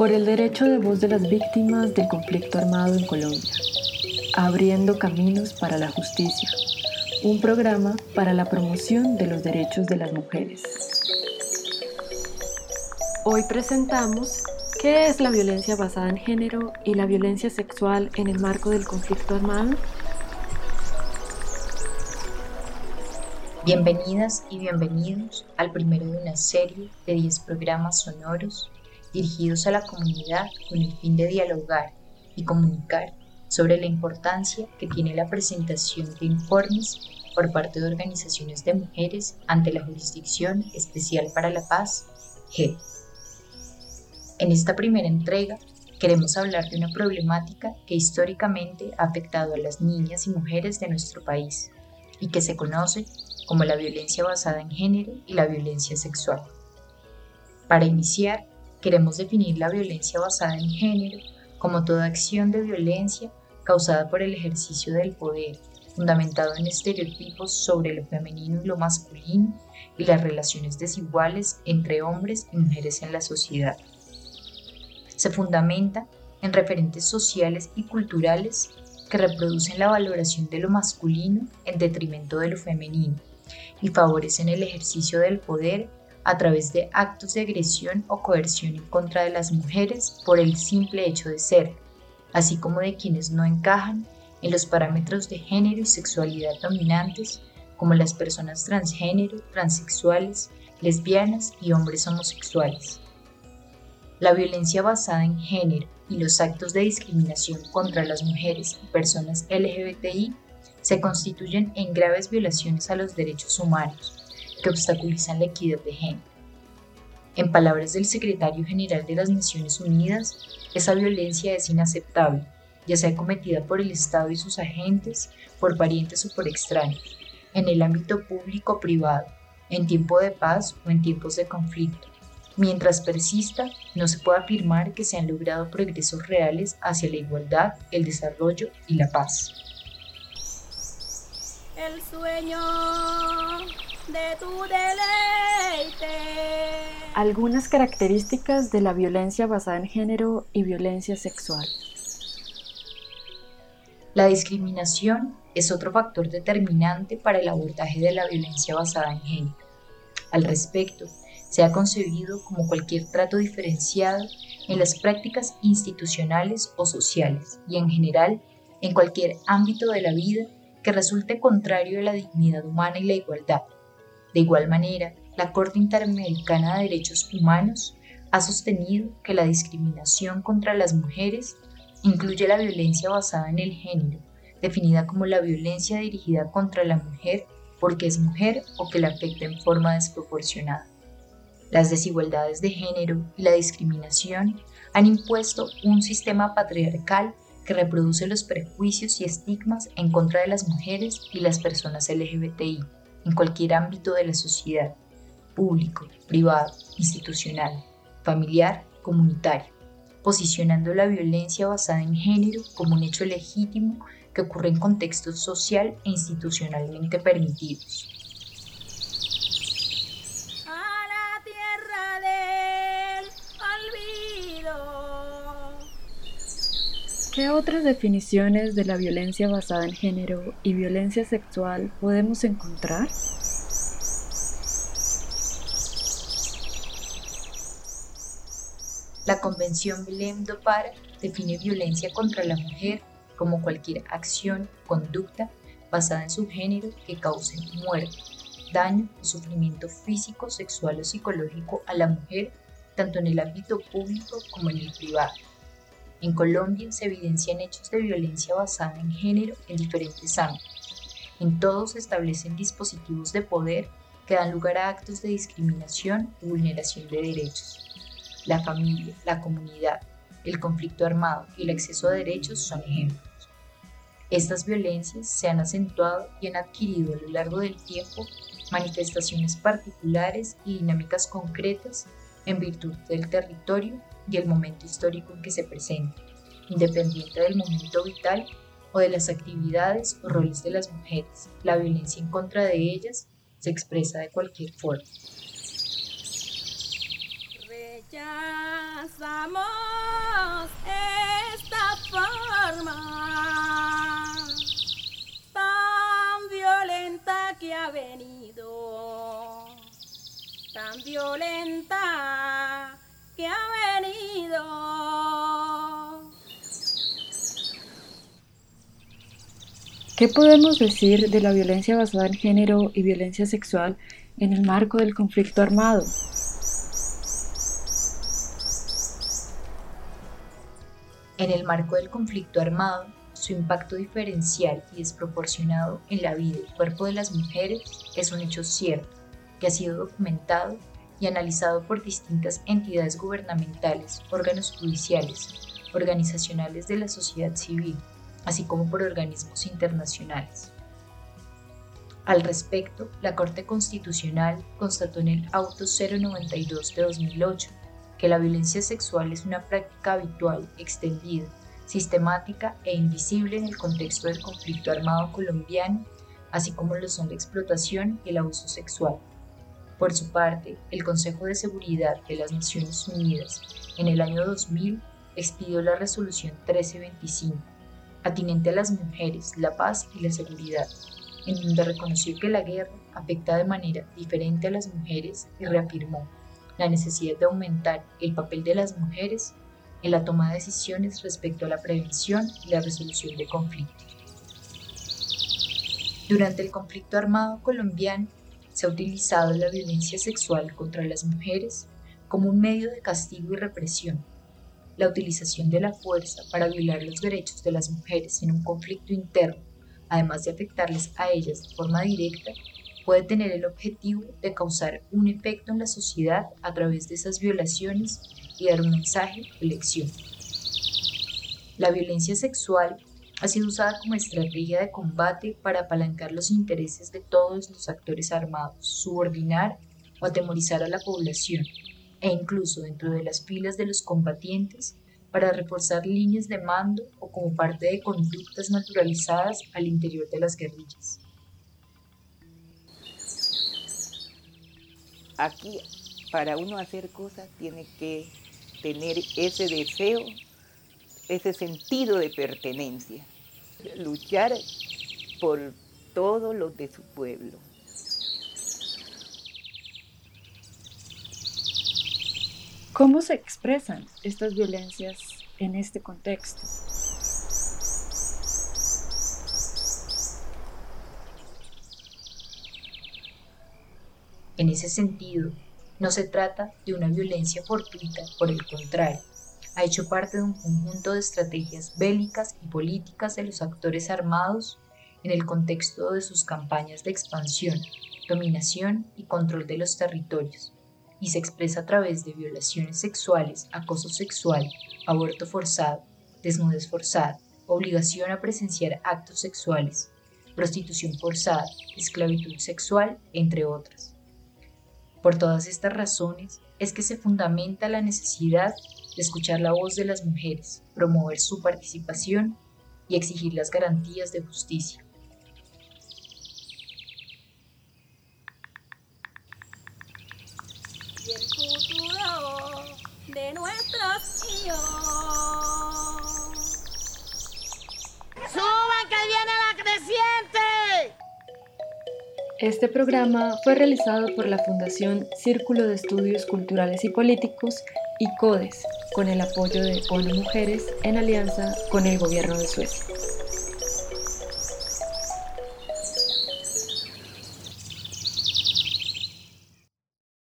por el derecho de voz de las víctimas del conflicto armado en Colombia, abriendo caminos para la justicia, un programa para la promoción de los derechos de las mujeres. Hoy presentamos qué es la violencia basada en género y la violencia sexual en el marco del conflicto armado. Bienvenidas y bienvenidos al primero de una serie de 10 programas sonoros dirigidos a la comunidad con el fin de dialogar y comunicar sobre la importancia que tiene la presentación de informes por parte de organizaciones de mujeres ante la Jurisdicción Especial para la Paz, G. En esta primera entrega queremos hablar de una problemática que históricamente ha afectado a las niñas y mujeres de nuestro país y que se conoce como la violencia basada en género y la violencia sexual. Para iniciar, queremos definir la violencia basada en género como toda acción de violencia causada por el ejercicio del poder, fundamentado en estereotipos sobre lo femenino y lo masculino y las relaciones desiguales entre hombres y mujeres en la sociedad. Se fundamenta en referentes sociales y culturales que reproducen la valoración de lo masculino en detrimento de lo femenino y favorecen el ejercicio del poder a través de actos de agresión o coerción en contra de las mujeres por el simple hecho de ser, así como de quienes no encajan en los parámetros de género y sexualidad dominantes, como las personas transgénero, transexuales, lesbianas y hombres homosexuales. La violencia basada en género y los actos de discriminación contra las mujeres y personas LGBTI se constituyen en graves violaciones a los derechos humanos que obstaculizan la equidad de género. En palabras del secretario general de las Naciones Unidas, esa violencia es inaceptable, ya sea cometida por el Estado y sus agentes, por parientes o por extraños, en el ámbito público o privado, en tiempo de paz o en tiempos de conflicto. Mientras persista, no se puede afirmar que se han logrado progresos reales hacia la igualdad, el desarrollo y la paz el sueño de tu deleite. Algunas características de la violencia basada en género y violencia sexual. La discriminación es otro factor determinante para el abordaje de la violencia basada en género. Al respecto, se ha concebido como cualquier trato diferenciado en las prácticas institucionales o sociales y en general en cualquier ámbito de la vida que resulte contrario a la dignidad humana y la igualdad. De igual manera, la Corte Interamericana de Derechos Humanos ha sostenido que la discriminación contra las mujeres incluye la violencia basada en el género, definida como la violencia dirigida contra la mujer porque es mujer o que la afecta en forma desproporcionada. Las desigualdades de género y la discriminación han impuesto un sistema patriarcal que reproduce los prejuicios y estigmas en contra de las mujeres y las personas LGBTI en cualquier ámbito de la sociedad, público, privado, institucional, familiar, comunitario, posicionando la violencia basada en género como un hecho legítimo que ocurre en contextos social e institucionalmente permitidos. ¿Qué otras definiciones de la violencia basada en género y violencia sexual podemos encontrar? La Convención Belém do Pará define violencia contra la mujer como cualquier acción conducta basada en su género que cause muerte, daño o sufrimiento físico, sexual o psicológico a la mujer, tanto en el ámbito público como en el privado en Colombia se evidencian hechos de violencia basada en género en diferentes ámbitos. En todos se establecen dispositivos de poder que dan lugar a actos de discriminación y vulneración de derechos. La familia, la comunidad, el conflicto armado y el acceso a derechos son ejemplos. Estas violencias se han acentuado y han adquirido a lo largo del tiempo manifestaciones particulares y dinámicas concretas en virtud del territorio y el momento histórico en que se presenta, independiente del momento vital o de las actividades o roles de las mujeres. La violencia en contra de ellas se expresa de cualquier forma. rechazamos esta forma tan violenta que ha venido, tan violenta que ha venido. ¿Qué podemos decir de la violencia basada en género y violencia sexual en el marco del conflicto armado? En el marco del conflicto armado, su impacto diferencial y desproporcionado en la vida y cuerpo de las mujeres es un hecho cierto que ha sido documentado y analizado por distintas entidades gubernamentales, órganos judiciales, organizacionales de la sociedad civil, así como por organismos internacionales. Al respecto, la Corte Constitucional constató en el Auto 092 de 2008 que la violencia sexual es una práctica habitual, extendida, sistemática e invisible en el contexto del conflicto armado colombiano, así como lo son la explotación y el abuso sexual. Por su parte, el Consejo de Seguridad de las Naciones Unidas en el año 2000 expidió la resolución 1325, atinente a las mujeres, la paz y la seguridad, en donde reconoció que la guerra afecta de manera diferente a las mujeres y reafirmó la necesidad de aumentar el papel de las mujeres en la toma de decisiones respecto a la prevención y la resolución de conflictos. Durante el conflicto armado colombiano se ha utilizado la violencia sexual contra las mujeres como un medio de castigo y represión. La utilización de la fuerza para violar los derechos de las mujeres en un conflicto interno, además de afectarles a ellas de forma directa, puede tener el objetivo de causar un efecto en la sociedad a través de esas violaciones y dar un mensaje de lección. La violencia sexual ha sido usada como estrategia de combate para apalancar los intereses de todos los actores armados, subordinar o atemorizar a la población, e incluso dentro de las filas de los combatientes para reforzar líneas de mando o como parte de conductas naturalizadas al interior de las guerrillas. aquí para uno hacer cosas tiene que tener ese deseo, ese sentido de pertenencia, luchar por todos los de su pueblo. ¿Cómo se expresan estas violencias en este contexto? En ese sentido, no se trata de una violencia fortuita, por el contrario, ha hecho parte de un conjunto de estrategias bélicas y políticas de los actores armados en el contexto de sus campañas de expansión, dominación y control de los territorios, y se expresa a través de violaciones sexuales, acoso sexual, aborto forzado, desnudez forzada, obligación a presenciar actos sexuales, prostitución forzada, esclavitud sexual, entre otras. Por todas estas razones es que se fundamenta la necesidad de escuchar la voz de las mujeres, promover su participación y exigir las garantías de justicia. Y el futuro de nuestros hijos. ¡Suban que viene la creciente! Este programa fue realizado por la Fundación Círculo de Estudios Culturales y Políticos y CODES, con el apoyo de ONU Mujeres en alianza con el Gobierno de Suecia.